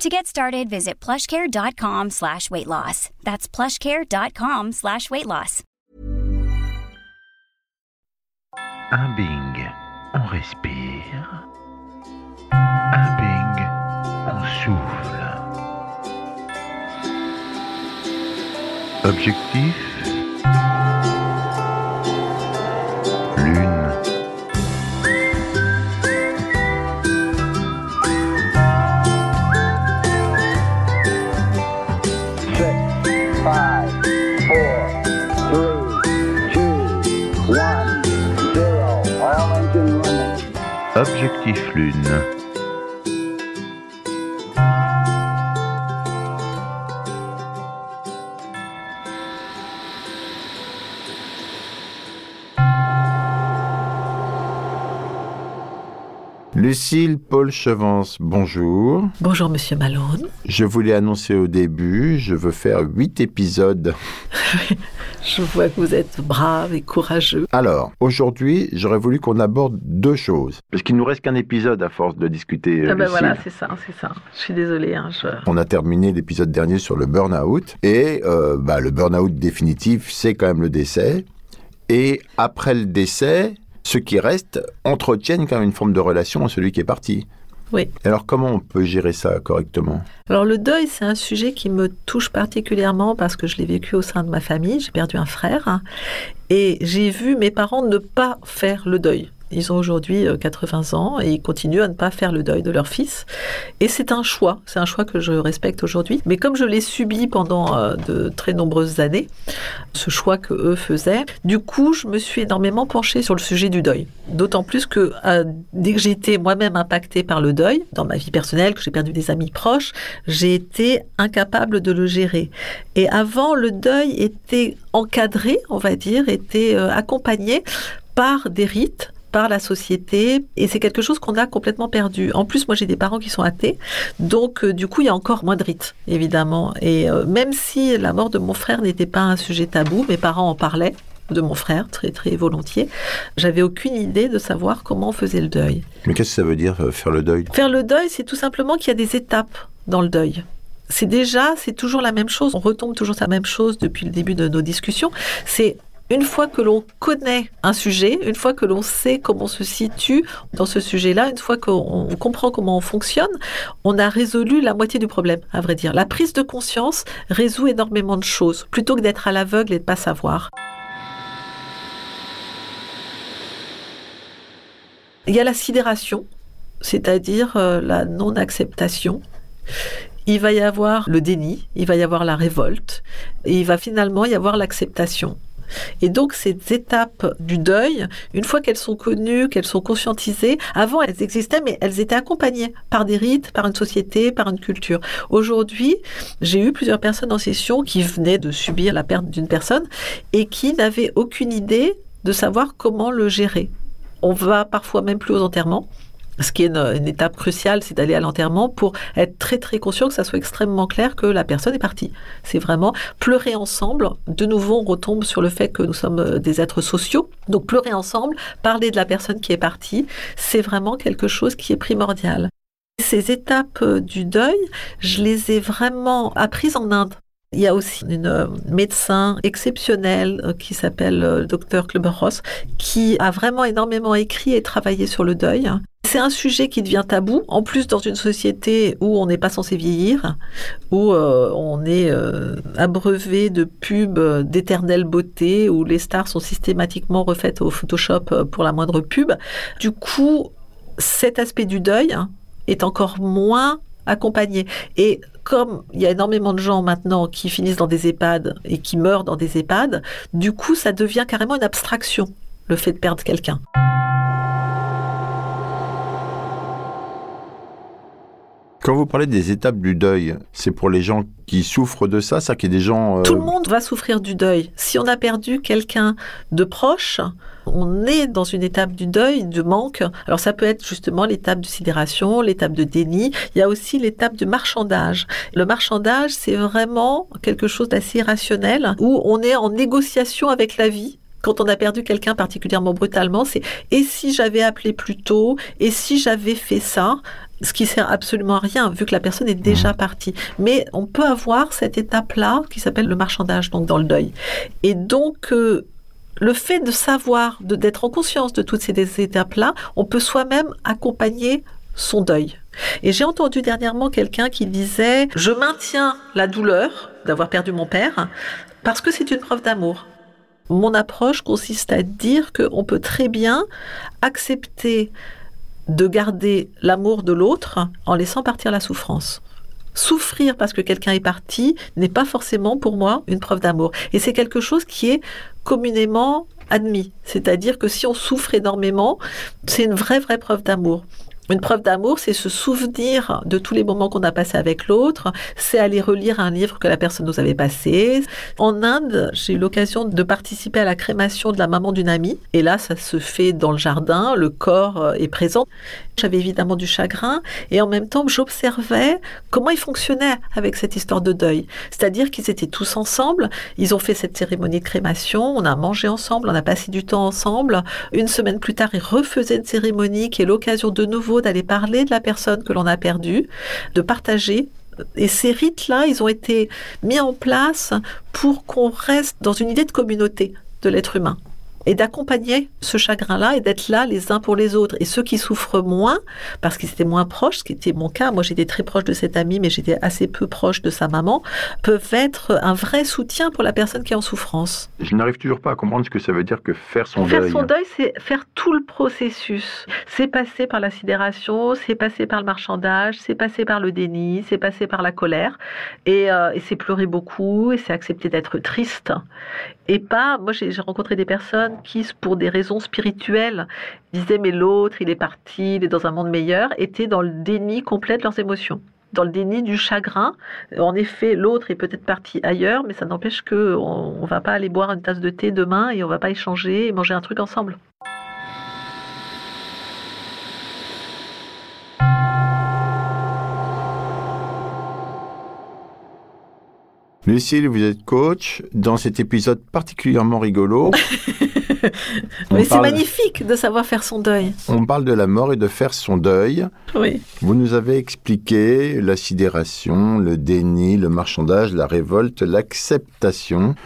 To get started, visit plushcare.com slash weight loss. That's plushcare.com slash weight loss. Un Bing, on respire. Un Bing, on souffle. Objectif Objectif Lucille Paul Chevance, bonjour. Bonjour Monsieur Malone. Je voulais annoncer au début, je veux faire huit épisodes. Je vois que vous êtes brave et courageux. Alors, aujourd'hui, j'aurais voulu qu'on aborde deux choses. Parce qu'il nous reste qu'un épisode à force de discuter. Ah ben Lucille. voilà, c'est ça, c'est ça. Je suis désolée. Hein, je... On a terminé l'épisode dernier sur le burn-out. Et euh, bah, le burn-out définitif, c'est quand même le décès. Et après le décès, ceux qui restent entretiennent quand même une forme de relation à celui qui est parti. Oui. Alors comment on peut gérer ça correctement? Alors le deuil, c'est un sujet qui me touche particulièrement parce que je l'ai vécu au sein de ma famille. J'ai perdu un frère hein, et j'ai vu mes parents ne pas faire le deuil. Ils ont aujourd'hui euh, 80 ans et ils continuent à ne pas faire le deuil de leur fils. Et c'est un choix, c'est un choix que je respecte aujourd'hui. Mais comme je l'ai subi pendant euh, de très nombreuses années, ce choix que eux faisaient, du coup, je me suis énormément penchée sur le sujet du deuil. D'autant plus que euh, dès que j'ai été moi-même impactée par le deuil, dans ma vie personnelle, que j'ai perdu des amis proches, j'ai été incapable de le gérer. Et avant, le deuil était encadré, on va dire, était euh, accompagné par des rites par la société et c'est quelque chose qu'on a complètement perdu. En plus, moi j'ai des parents qui sont athées, donc euh, du coup il y a encore moins de rites, évidemment. Et euh, même si la mort de mon frère n'était pas un sujet tabou, mes parents en parlaient de mon frère très très volontiers. J'avais aucune idée de savoir comment on faisait le deuil. Mais qu'est-ce que ça veut dire euh, faire le deuil? Faire le deuil, c'est tout simplement qu'il y a des étapes dans le deuil. C'est déjà, c'est toujours la même chose. On retombe toujours sur la même chose depuis le début de nos discussions. C'est une fois que l'on connaît un sujet, une fois que l'on sait comment on se situe dans ce sujet-là, une fois qu'on comprend comment on fonctionne, on a résolu la moitié du problème, à vrai dire. La prise de conscience résout énormément de choses, plutôt que d'être à l'aveugle et de ne pas savoir. Il y a la sidération, c'est-à-dire euh, la non-acceptation. Il va y avoir le déni, il va y avoir la révolte, et il va finalement y avoir l'acceptation. Et donc ces étapes du deuil, une fois qu'elles sont connues, qu'elles sont conscientisées, avant elles existaient, mais elles étaient accompagnées par des rites, par une société, par une culture. Aujourd'hui, j'ai eu plusieurs personnes en session qui venaient de subir la perte d'une personne et qui n'avaient aucune idée de savoir comment le gérer. On va parfois même plus aux enterrements. Ce qui est une, étape cruciale, c'est d'aller à l'enterrement pour être très très conscient que ça soit extrêmement clair que la personne est partie. C'est vraiment pleurer ensemble. De nouveau, on retombe sur le fait que nous sommes euh, des êtres sociaux. Donc pleurer ensemble, parler de la personne qui est partie, c'est vraiment quelque chose qui est primordial. Ces étapes euh, du deuil, je les ai vraiment apprises en Inde. Il y a aussi une euh, médecin exceptionnelle qui s'appelle euh, Dr Kleber-Ross qui a vraiment énormément écrit et travaillé sur le deuil. C'est un sujet qui devient tabou, en plus dans une société où on n'est pas censé vieillir, où euh, on est euh, abreuvé de pubs d'éternelle beauté, où les stars sont systématiquement refaites au Photoshop pour la moindre pub. Du coup, cet aspect du deuil est encore moins accompagné. Et comme il y a énormément de gens maintenant qui finissent dans des EHPAD et qui meurent dans des EHPAD, du coup, ça devient carrément une abstraction, le fait de perdre quelqu'un. Quand vous parlez des étapes du deuil, c'est pour les gens qui souffrent de ça, ça qu'il y a des gens... euh, Tout le monde va souffrir du deuil. Si on a perdu quelqu'un de proche, on est dans une étape du deuil, de manque. Alors ça peut être justement l'étape de sidération, l'étape de déni. Il y a aussi l'étape de marchandage. Le marchandage, c'est vraiment quelque chose d'assez rationnel où on est en négociation avec la vie. Quand on a perdu quelqu'un particulièrement brutalement, c'est et si j'avais appelé plus tôt, et si j'avais fait ça, ce qui sert absolument à rien vu que la personne est déjà partie. Mais on peut avoir cette étape-là qui s'appelle le marchandage, donc dans le deuil. Et donc, euh, le fait de savoir, de- d'être en conscience de toutes ces étapes-là, on peut soi-même accompagner son deuil. Et j'ai entendu dernièrement quelqu'un qui disait Je maintiens la douleur d'avoir perdu mon père parce que c'est une preuve d'amour. Mon approche consiste à dire qu'on peut très bien accepter de garder l'amour de l'autre en laissant partir la souffrance. Souffrir parce que quelqu'un est parti n'est pas forcément pour moi une preuve d'amour. Et c'est quelque chose qui est communément admis. C'est-à-dire que si on souffre énormément, c'est une vraie, vraie preuve d'amour. Une preuve d'amour, c'est se souvenir de tous les moments qu'on a passés avec l'autre, c'est aller relire un livre que la personne nous avait passé. En Inde, j'ai eu l'occasion de participer à la crémation de la maman d'une amie, et là, ça se fait dans le jardin, le corps euh, est présent. J'avais évidemment du chagrin, et en même temps, j'observais comment ils fonctionnaient avec cette histoire de deuil. C'est-à-dire qu'ils étaient tous ensemble, ils ont fait cette cérémonie de crémation, on a mangé ensemble, on a passé du temps ensemble. Une semaine plus tard, ils refaisaient une cérémonie qui est l'occasion de nouveau d'aller parler de la personne que l'on a perdue, de partager. Et ces rites-là, ils ont été mis en place pour qu'on reste dans une idée de communauté de l'être humain et d'accompagner ce chagrin-là et d'être là les uns pour les autres. Et ceux qui souffrent moins, parce qu'ils étaient moins proches, ce qui était mon cas, moi j'étais très proche de cet ami, mais j'étais assez peu proche de sa maman, peuvent être un vrai soutien pour la personne qui est en souffrance. Je n'arrive toujours pas à comprendre ce que ça veut dire que faire son Faire deuil. son deuil, c'est faire tout le processus. C'est passer par la sidération, c'est passer par le marchandage, c'est passer par le déni, c'est passer par la colère, et, euh, et c'est pleurer beaucoup, et c'est accepter d'être triste. Et pas, moi j'ai rencontré des personnes qui, pour des raisons spirituelles, disaient mais l'autre, il est parti, il est dans un monde meilleur, étaient dans le déni complet de leurs émotions dans le déni du chagrin. En effet, l'autre est peut-être parti ailleurs, mais ça n'empêche que on, on va pas aller boire une tasse de thé demain et on va pas échanger et manger un truc ensemble. Lucille, vous êtes coach. Dans cet épisode particulièrement rigolo, Mais c'est magnifique de savoir faire son deuil. on parle de la mort et de faire son deuil. Oui. Vous nous avez expliqué la sidération, le déni, le marchandage, la révolte, l'acceptation.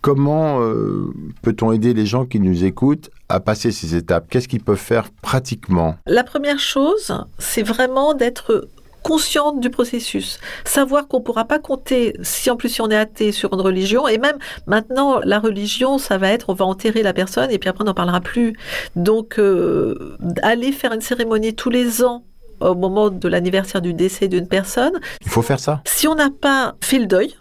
Comment euh, peut-on aider les gens qui nous écoutent à passer ces étapes? Qu'est-ce qu'ils peuvent faire pratiquement? La première chose, c'est vraiment d'être consciente du processus, savoir qu'on ne pourra pas compter, si en plus si on est athée, sur une religion, et même maintenant, la religion, ça va être, on va enterrer la personne, et puis après, on n'en parlera plus. Donc, euh, aller faire une cérémonie tous les ans, au moment de l'anniversaire du décès d'une personne, Il faut faire ça si on n'a pas fait le deuil,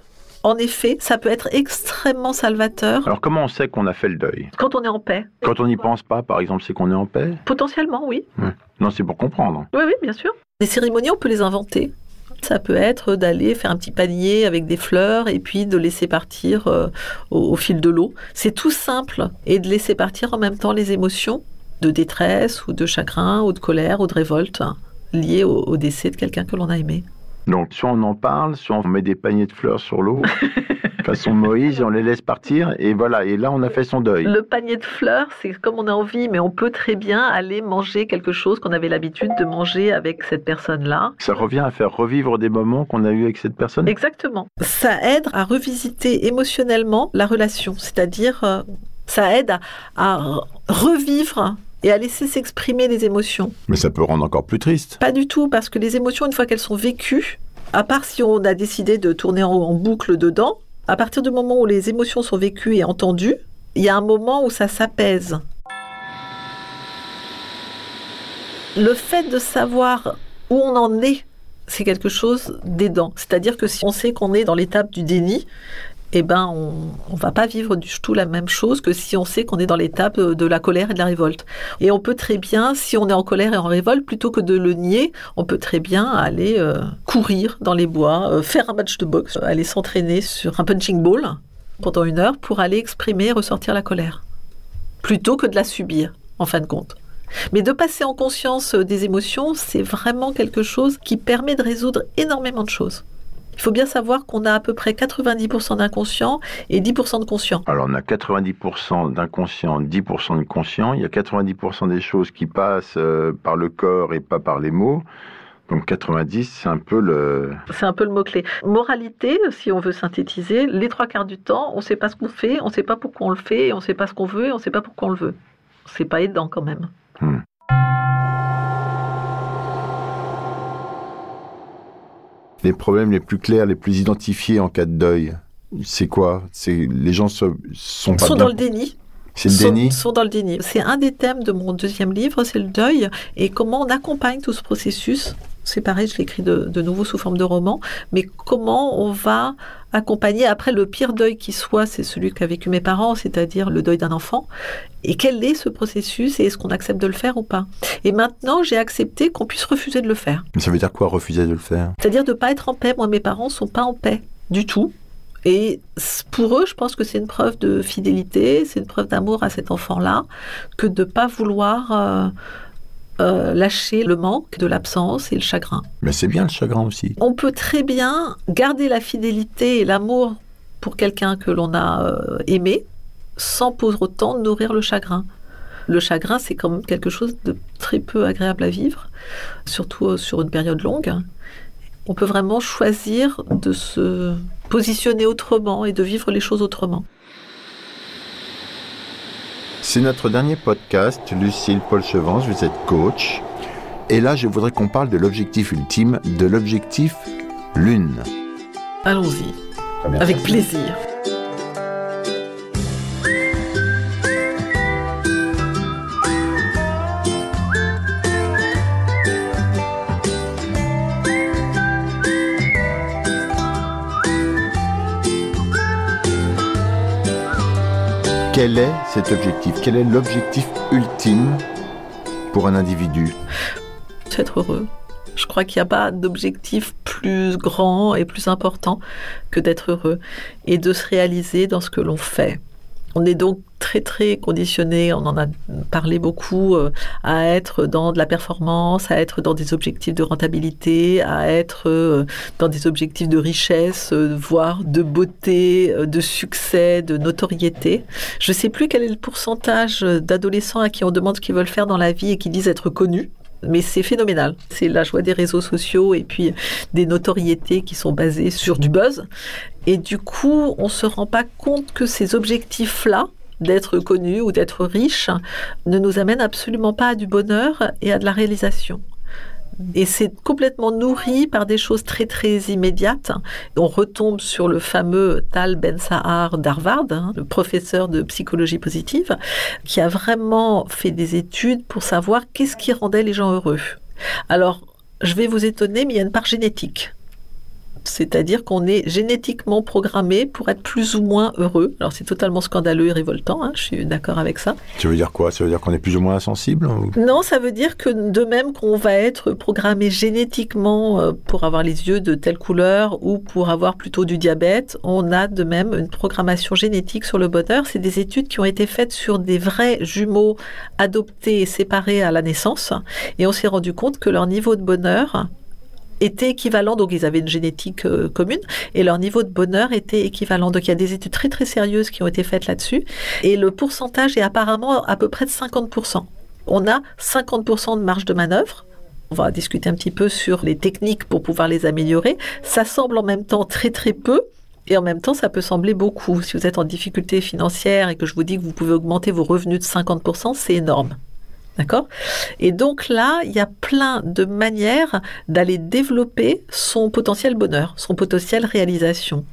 en effet, ça peut être extrêmement salvateur Alors comment on sait qu'on a fait le deuil? Quand on est en paix. Quand on n'y pense pas, par exemple, c'est qu'on est en paix? Potentiellement, oui. Non, c'est pour comprendre. Oui, oui, bien sûr. Les cérémonies, on peut les inventer. Ça peut être d'aller faire un petit panier avec des fleurs et puis de laisser partir euh, au, au fil de l'eau. C'est tout simple. Et de laisser partir en même temps les émotions de détresse ou de chagrin ou de colère ou de révolte hein, liées au, au décès de quelqu'un que l'on a aimé. Donc, soit on en parle, soit on met des paniers de fleurs sur l'eau, façon Moïse, et on les laisse partir, et voilà, et là, on a fait son deuil. Le panier de fleurs, c'est comme on a envie, mais on peut très bien aller manger quelque chose qu'on avait l'habitude de manger avec cette personne-là. Ça revient à faire revivre des moments qu'on a eus avec cette personne Exactement. Ça aide à revisiter émotionnellement la relation, c'est-à-dire euh, ça aide à, à revivre et à laisser s'exprimer les émotions. Mais ça peut rendre encore plus triste. Pas du tout, parce que les émotions, une fois qu'elles sont vécues, à part si on a décidé de tourner en, en boucle dedans, à partir du moment où les émotions sont vécues et entendues, il y a un moment où ça s'apaise. Le fait de savoir où on en est, c'est quelque chose d'aidant. C'est-à-dire que si on sait qu'on est dans l'étape du déni, eh ben, on ne va pas vivre du tout la même chose que si on sait qu'on est dans l'étape de la colère et de la révolte. Et on peut très bien, si on est en colère et en révolte, plutôt que de le nier, on peut très bien aller euh, courir dans les bois, euh, faire un match de boxe, aller s'entraîner sur un punching ball pendant une heure pour aller exprimer et ressortir la colère, plutôt que de la subir, en fin de compte. Mais de passer en conscience des émotions, c'est vraiment quelque chose qui permet de résoudre énormément de choses. Il faut bien savoir qu'on a à peu près 90% d'inconscient et 10% de conscient. Alors on a 90% d'inconscient, 10% de conscient. Il y a 90% des choses qui passent euh, par le corps et pas par les mots. Donc 90, c'est un peu le... C'est un peu le mot-clé. Moralité, si on veut synthétiser, les trois quarts du temps, on ne sait pas ce qu'on fait, on ne sait pas pourquoi on le fait, on ne sait pas ce qu'on veut, et on ne sait pas pourquoi on le veut. C'est pas aidant quand même. Hmm. Les problèmes les plus clairs, les plus identifiés en cas de deuil, c'est quoi? C'est les gens se, sont pas sont bien- dans le déni. C'est le sont, déni? sont dans le déni. C'est un des thèmes de mon deuxième livre, c'est le deuil et comment on accompagne tout ce processus? C'est pareil, je l'écris de, de nouveau sous forme de roman, mais comment on va accompagner après le pire deuil qui soit, c'est celui qu'a vécu mes parents, c'est-à-dire le deuil d'un enfant? Et quel est ce processus et est-ce qu'on accepte de le faire ou pas? Et maintenant, j'ai accepté qu'on puisse refuser de le faire. Mais ça veut dire quoi refuser de le faire? C'est-à-dire de ne pas être en paix. Moi, mes parents sont pas en paix du tout. Et pour eux, je pense que c'est une preuve de fidélité, c'est une preuve d'amour à cet enfant-là, que de ne pas vouloir euh, euh, lâcher le manque, de l'absence et le chagrin. Mais c'est bien le chagrin aussi. On peut très bien garder la fidélité et l'amour pour quelqu'un que l'on a euh, aimé, sans pour autant nourrir le chagrin. Le chagrin, c'est quand même quelque chose de très peu agréable à vivre, surtout euh, sur une période longue. On peut vraiment choisir de se positionner autrement et de vivre les choses autrement. C'est notre dernier podcast, Lucille Paul Chevance, vous êtes coach. Et là, je voudrais qu'on parle de l'objectif ultime, de l'objectif lune. Allons-y, avec plaisir. Quel est cet objectif? Quel est l'objectif ultime pour un individu? Être heureux. Je crois qu'il n'y a pas d'objectif plus grand et plus important que d'être heureux et de se réaliser dans ce que l'on fait. On est donc très très conditionné, on en a parlé beaucoup, euh, à être dans de la performance, à être dans des objectifs de rentabilité, à être euh, dans des objectifs de richesse, euh, voire de beauté, de succès, de notoriété. Je ne sais plus quel est le pourcentage d'adolescents à qui on demande ce qu'ils veulent faire dans la vie et qui disent être connus. Mais c'est phénoménal. C'est la joie des réseaux sociaux et puis des notoriétés qui sont basées sur du buzz. Et du coup, on ne se rend pas compte que ces objectifs-là, d'être connu ou d'être riche, ne nous amènent absolument pas à du bonheur et à de la réalisation. Et c'est complètement nourri par des choses très très immédiates. On retombe sur le fameux Tal Ben Sahar d'Harvard, hein, le professeur de psychologie positive, qui a vraiment fait des études pour savoir qu'est-ce qui rendait les gens heureux. Alors, je vais vous étonner, mais il y a une part génétique. C'est-à-dire qu'on est génétiquement programmé pour être plus ou moins heureux. Alors c'est totalement scandaleux et révoltant, hein, je suis d'accord avec ça. Ça veut dire quoi? Ça veut dire qu'on est plus ou moins insensible ou- Non, ça veut dire que de même qu'on va être programmé génétiquement euh, pour avoir les yeux de telle couleur ou pour avoir plutôt du diabète, on a de même une programmation génétique sur le bonheur. C'est des études qui ont été faites sur des vrais jumeaux adoptés et séparés à la naissance. Et on s'est rendu compte que leur niveau de bonheur était équivalent, donc ils avaient une génétique euh, commune, et leur niveau de bonheur était équivalent. Donc il y a des études très très sérieuses qui ont été faites là-dessus, et le pourcentage est apparemment à peu près de 50%. On a 50% de marge de manœuvre. On va discuter un petit peu sur les techniques pour pouvoir les améliorer. Ça semble en même temps très très peu, et en même temps, ça peut sembler beaucoup. Si vous êtes en difficulté financière et que je vous dis que vous pouvez augmenter vos revenus de 50%, c'est énorme. D'accord? Et donc là, il y a plein de manières d'aller développer son potentiel bonheur, son potentiel réalisation.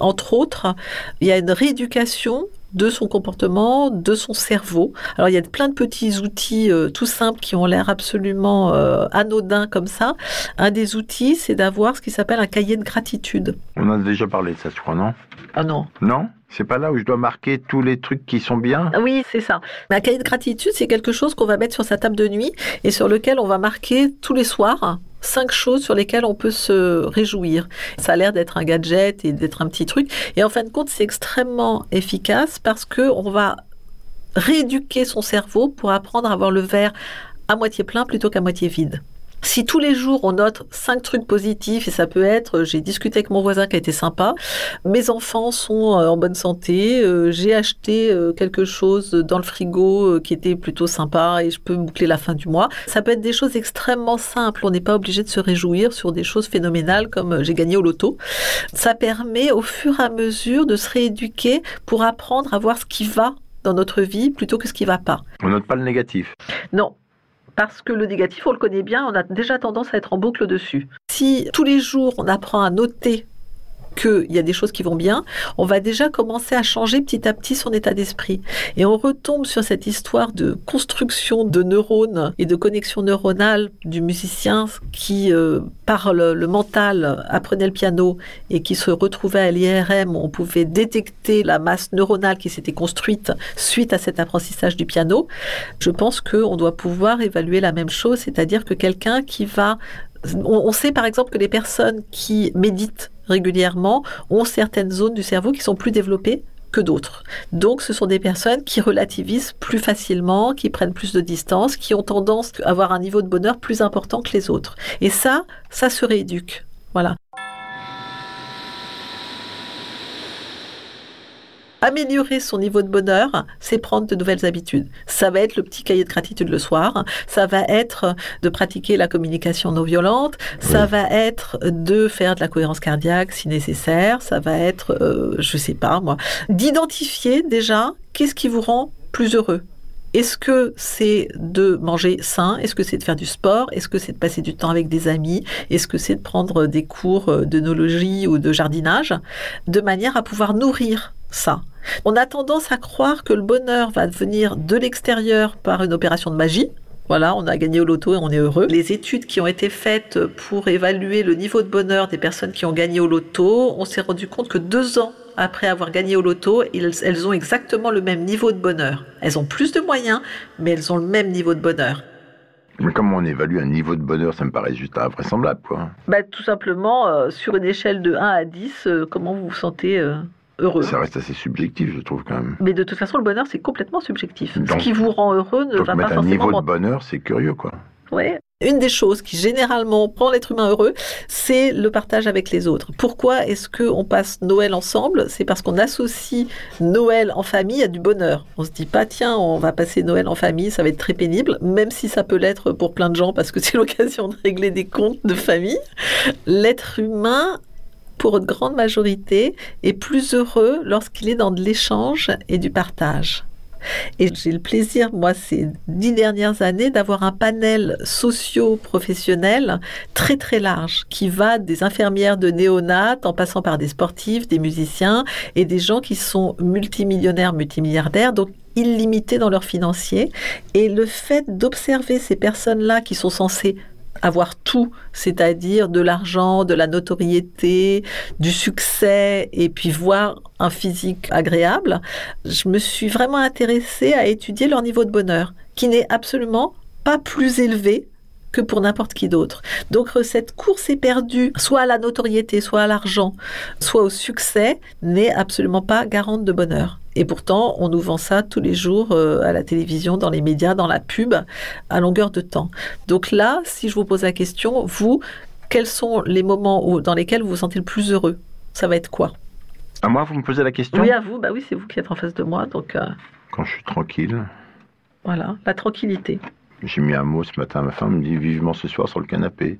Entre autres, il y a une rééducation de son comportement, de son cerveau. Alors il y a plein de petits outils euh, tout simples qui ont l'air absolument euh, anodins comme ça. Un des outils, c'est d'avoir ce qui s'appelle un cahier de gratitude. On a déjà parlé de ça, je crois, non? Ah non. Non? C'est pas là où je dois marquer tous les trucs qui sont bien Oui, c'est ça. Mais un cahier de gratitude, c'est quelque chose qu'on va mettre sur sa table de nuit et sur lequel on va marquer tous les soirs cinq choses sur lesquelles on peut se réjouir. Ça a l'air d'être un gadget et d'être un petit truc. Et en fin de compte, c'est extrêmement efficace parce que on va rééduquer son cerveau pour apprendre à voir le verre à moitié plein plutôt qu'à moitié vide. Si tous les jours on note cinq trucs positifs, et ça peut être j'ai discuté avec mon voisin qui a été sympa, mes enfants sont euh, en bonne santé, euh, j'ai acheté euh, quelque chose dans le frigo euh, qui était plutôt sympa et je peux boucler la fin du mois. Ça peut être des choses extrêmement simples, on n'est pas obligé de se réjouir sur des choses phénoménales comme euh, j'ai gagné au loto. Ça permet au fur et à mesure de se rééduquer pour apprendre à voir ce qui va dans notre vie plutôt que ce qui va pas. On note pas le négatif? Non. Parce que le négatif, on le connaît bien, on a déjà tendance à être en boucle dessus. Si tous les jours on apprend à noter qu'il y a des choses qui vont bien, on va déjà commencer à changer petit à petit son état d'esprit. Et on retombe sur cette histoire de construction de neurones et de connexion neuronale du musicien qui, euh, par le, le mental, apprenait le piano et qui se retrouvait à l'IRM, on pouvait détecter la masse neuronale qui s'était construite suite à cet apprentissage du piano. Je pense qu'on doit pouvoir évaluer la même chose, c'est-à-dire que quelqu'un qui va on, on sait par exemple que les personnes qui méditent régulièrement ont certaines zones du cerveau qui sont plus développées que d'autres. Donc ce sont des personnes qui relativisent plus facilement, qui prennent plus de distance, qui ont tendance à avoir un niveau de bonheur plus important que les autres. Et ça, ça se rééduque. Voilà. Améliorer son niveau de bonheur, c'est prendre de nouvelles habitudes. Ça va être le petit cahier de gratitude le soir, ça va être de pratiquer la communication non violente, ça Oui. va être de faire de la cohérence cardiaque si nécessaire, ça va être, euh, je sais pas moi, d'identifier déjà qu'est-ce qui vous rend plus heureux. Est-ce que c'est de manger sain? Est-ce que c'est de faire du sport? Est-ce que c'est de passer du temps avec des amis? Est-ce que c'est de prendre des cours euh, d'œnologie ou de jardinage? De manière à pouvoir nourrir ça. On a tendance à croire que le bonheur va venir de l'extérieur par une opération de magie. Voilà, on a gagné au loto et on est heureux. Les études qui ont été faites pour évaluer le niveau de bonheur des personnes qui ont gagné au loto, on s'est rendu compte que deux ans après avoir gagné au loto, ils- elles ont exactement le même niveau de bonheur. Elles ont plus de moyens, mais elles ont le même niveau de bonheur. Mais comment on évalue un niveau de bonheur Ça me paraît juste invraisemblable, quoi. Bah, tout simplement, euh, sur une échelle de 1 à 10, euh, comment vous vous sentez euh, heureux? Ça reste assez subjectif, je trouve, quand même. Mais de toute façon, le bonheur, c'est complètement subjectif. Donc- Ce qui vous rend heureux ne Donc va pas mettre un forcément... niveau de bonheur, c'est curieux, quoi. Ouais. Une des choses qui généralement rend l'être humain heureux, c'est le partage avec les autres. Pourquoi est-ce qu'on passe Noël ensemble? C'est parce qu'on associe Noël en famille à du bonheur. On se dit pas, tiens, on va passer Noël en famille, ça va être très pénible, même si ça peut l'être pour plein de gens parce que c'est l'occasion de régler des comptes de famille. L'être humain, pour une grande majorité, est plus heureux lorsqu'il est dans de l'échange et du partage. Et j'ai le plaisir, moi, ces dix dernières années, d'avoir un panel socio-professionnel très très large, qui va des infirmières de néonat, en passant par des sportifs, des musiciens et des gens qui sont multimillionnaires, multimilliardaires, donc illimités dans leurs financiers. Et le fait d'observer ces personnes-là qui sont censées avoir tout, c'est-à-dire de l'argent, de la notoriété, du succès, et puis voir un physique agréable, je me suis vraiment intéressée à étudier leur niveau de bonheur, qui n'est absolument pas plus élevé que pour n'importe qui d'autre. Donc cette course éperdue, soit à la notoriété, soit à l'argent, soit au succès, n'est absolument pas garante de bonheur. Et pourtant, on nous vend ça tous les jours euh, à la télévision, dans les médias, dans la pub, à longueur de temps. Donc là, si je vous pose la question, vous, quels sont les moments où, dans lesquels vous vous sentez le plus heureux? Ça va être quoi? À moi, vous me posez la question? Oui, à vous. Bah oui, c'est vous qui êtes en face de moi, donc euh, Quand je suis tranquille. voilà, la tranquillité. J'ai mis un mot ce matin, ma femme me dit vivement ce soir sur le canapé.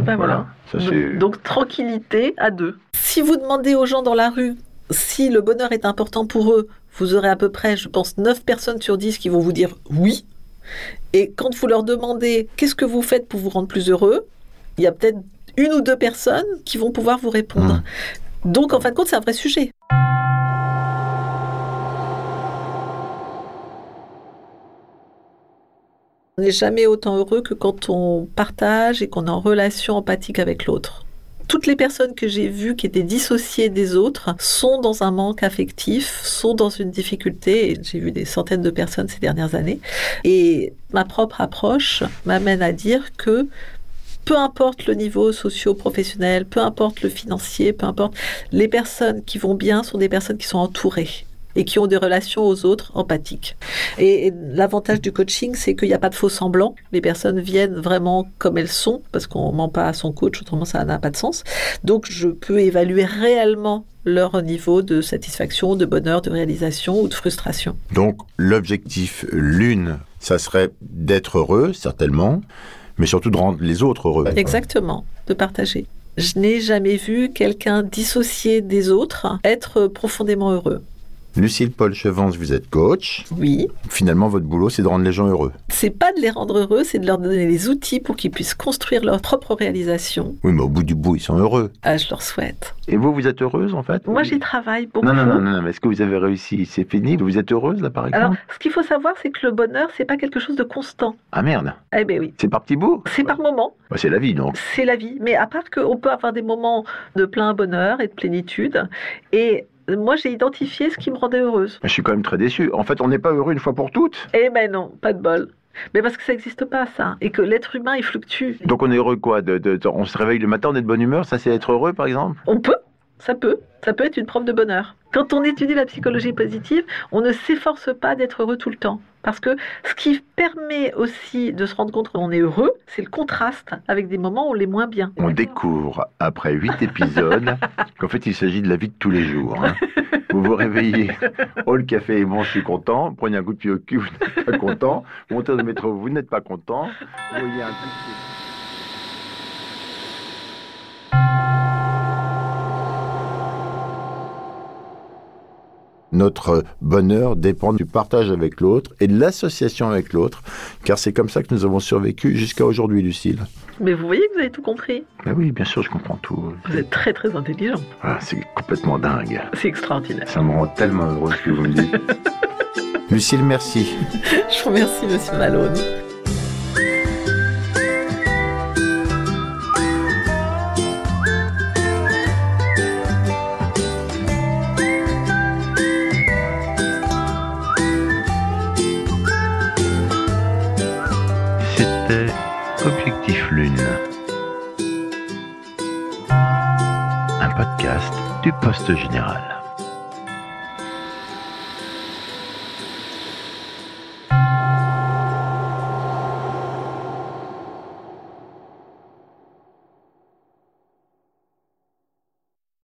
Ben voilà. Ça, c'est... Donc, donc, tranquillité à deux. Si vous demandez aux gens dans la rue si le bonheur est important pour eux, vous aurez à peu près, je pense, 9 personnes sur 10 qui vont vous dire oui. Et quand vous leur demandez qu'est-ce que vous faites pour vous rendre plus heureux, il y a peut-être une ou deux personnes qui vont pouvoir vous répondre. Hmm. Donc en fin de compte, c'est un vrai sujet. On n'est jamais autant heureux que quand on partage et qu'on est en relation empathique avec l'autre. Toutes les personnes que j'ai vues qui étaient dissociées des autres sont dans un manque affectif, sont dans une difficulté. J'ai vu des centaines de personnes ces dernières années. Et ma propre approche m'amène à dire que peu importe le niveau socio-professionnel, peu importe le financier, peu importe, les personnes qui vont bien sont des personnes qui sont entourées et qui ont des relations aux autres empathiques. Et, et l'avantage du coaching, c'est qu'il n'y a pas de faux semblants. Les personnes viennent vraiment comme elles sont, parce qu'on ment pas à son coach, autrement ça n'a pas de sens. Donc je peux évaluer réellement leur niveau de satisfaction, de bonheur, de réalisation ou de frustration. Donc l'objectif l'une, ça serait d'être heureux, certainement, mais surtout de rendre les autres heureux. Exactement, de partager. Je n'ai jamais vu quelqu'un dissocié des autres être profondément heureux. Lucille Paul Chevance, vous êtes coach. Oui, Finalement, votre boulot, c'est de rendre les gens heureux. c'est pas de les rendre heureux, c'est de leur donner les outils pour qu'ils puissent construire leur propre réalisation. Oui, mais au bout du bout, ils sont heureux. Ah, je leur souhaite. Et vous, vous êtes heureuse, en fait? Moi, j'y travaille beaucoup. Non, non, non, non, non, mais est-ce que vous avez réussi? C'est fini? Vous êtes heureuse, là, par exemple? Alors, ce qu'il faut savoir, c'est que le bonheur, c'est pas quelque chose de constant. Ah merde Eh ben oui. C'est par petits bouts? C'est par moment, Bah, C'est la vie, donc. c'est la vie. Mais à part qu'on peut avoir des moments de plein bonheur et de plénitude, et moi, j'ai identifié ce qui me rendait heureuse. Je suis quand même très déçu. En fait, on n'est pas heureux une fois pour toutes. Eh ben non, pas de bol. Mais parce que ça n'existe pas, ça. Et que l'être humain, il fluctue. Donc on est heureux quoi de, de- de- On se réveille le matin, on est de bonne humeur, ça c'est être heureux par exemple? On peut, ça peut. Ça peut être une preuve de bonheur. Quand on étudie la psychologie positive, on ne s'efforce pas d'être heureux tout le temps. Parce que ce qui permet aussi de se rendre compte qu'on est heureux, c'est le contraste avec des moments où on l'est moins bien. On découvre après huit épisodes qu'en fait il s'agit de la vie de tous les jours. hein. Vous vous réveillez, oh le café est bon, je suis content, prenez un coup de pied au cul, vous n'êtes pas content, montez dans le métro, vous n'êtes pas content, vous voyez un truc Notre bonheur dépend du partage avec l'autre et de l'association avec l'autre, car c'est comme ça que nous avons survécu jusqu'à aujourd'hui, Lucille. Mais vous voyez que vous avez tout compris. Ben oui, bien sûr, je comprends tout. Vous êtes très très intelligent. Ah, c'est complètement dingue. C'est extraordinaire. Ça me rend tellement heureux ce que vous me dites. Lucille, merci. Je vous remercie, monsieur Malone. poste général.